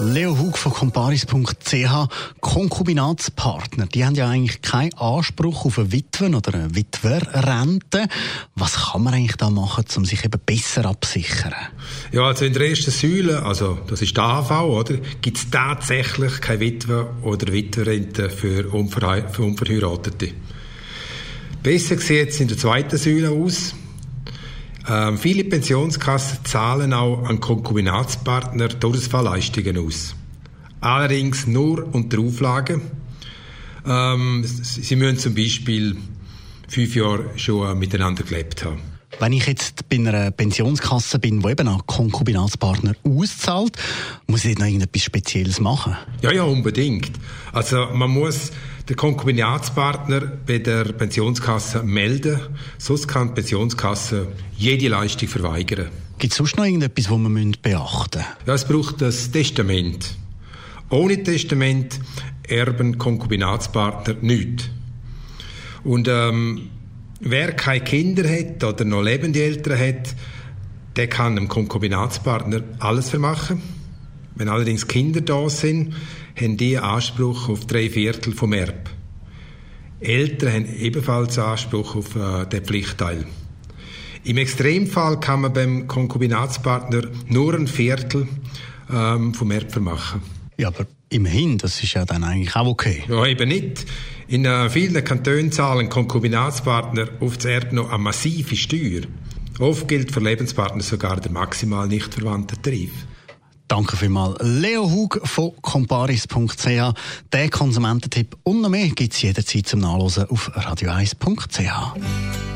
Leo Hug von comparis.ch, Konkubinatspartner, die haben ja eigentlich keinen Anspruch auf eine Witwen- oder eine Witwerrente. Was kann man eigentlich da machen, um sich eben besser absichern? Ja, also in der ersten Säule, also das ist die AV, oder, gibt es tatsächlich keine Witwe- oder Witwerrente für, Unverhe für Unverheiratete. Besser sieht es in der zweiten Säule aus. Ähm, viele Pensionskassen zahlen auch an Konkubinatspartner Todesfallleistungen aus. Allerdings nur unter Auflagen. Ähm, sie müssen zum Beispiel fünf Jahre schon miteinander gelebt haben. Wenn ich jetzt bei einer Pensionskasse bin, die eben an Konkubinatspartner auszahlt, muss ich noch irgendetwas Spezielles machen? Ja, ja, unbedingt. Also man muss den Konkubinatspartner bei der Pensionskasse melden, sonst kann die Pensionskasse jede Leistung verweigern. Gibt es sonst noch irgendetwas, was man beachten müssen? Ja, es braucht das Testament. Ohne Testament erben Konkubinatspartner nichts. Und ähm, wer keine Kinder hat oder noch lebende Eltern hat, der kann dem Konkubinatspartner alles vermachen. Wenn allerdings Kinder da sind, haben die Anspruch auf drei Viertel vom Erb. Eltern haben ebenfalls Anspruch auf äh, den Pflichtteil. Im Extremfall kann man beim Konkubinatspartner nur ein Viertel ähm, vom Erb vermachen. Ja, aber immerhin, das ist ja dann eigentlich auch okay. Ja, eben nicht. In äh, vielen Kantonen zahlen Konkubinatspartner auf das Erbe noch eine massive Steuer. Oft gilt für Lebenspartner sogar der maximal nicht verwandte Tarif. Danke vielmals. Leo Hug von comparis.ch. Der Konsumententipp und noch mehr gibt es jederzeit zum Nachlesen auf radio1.ch.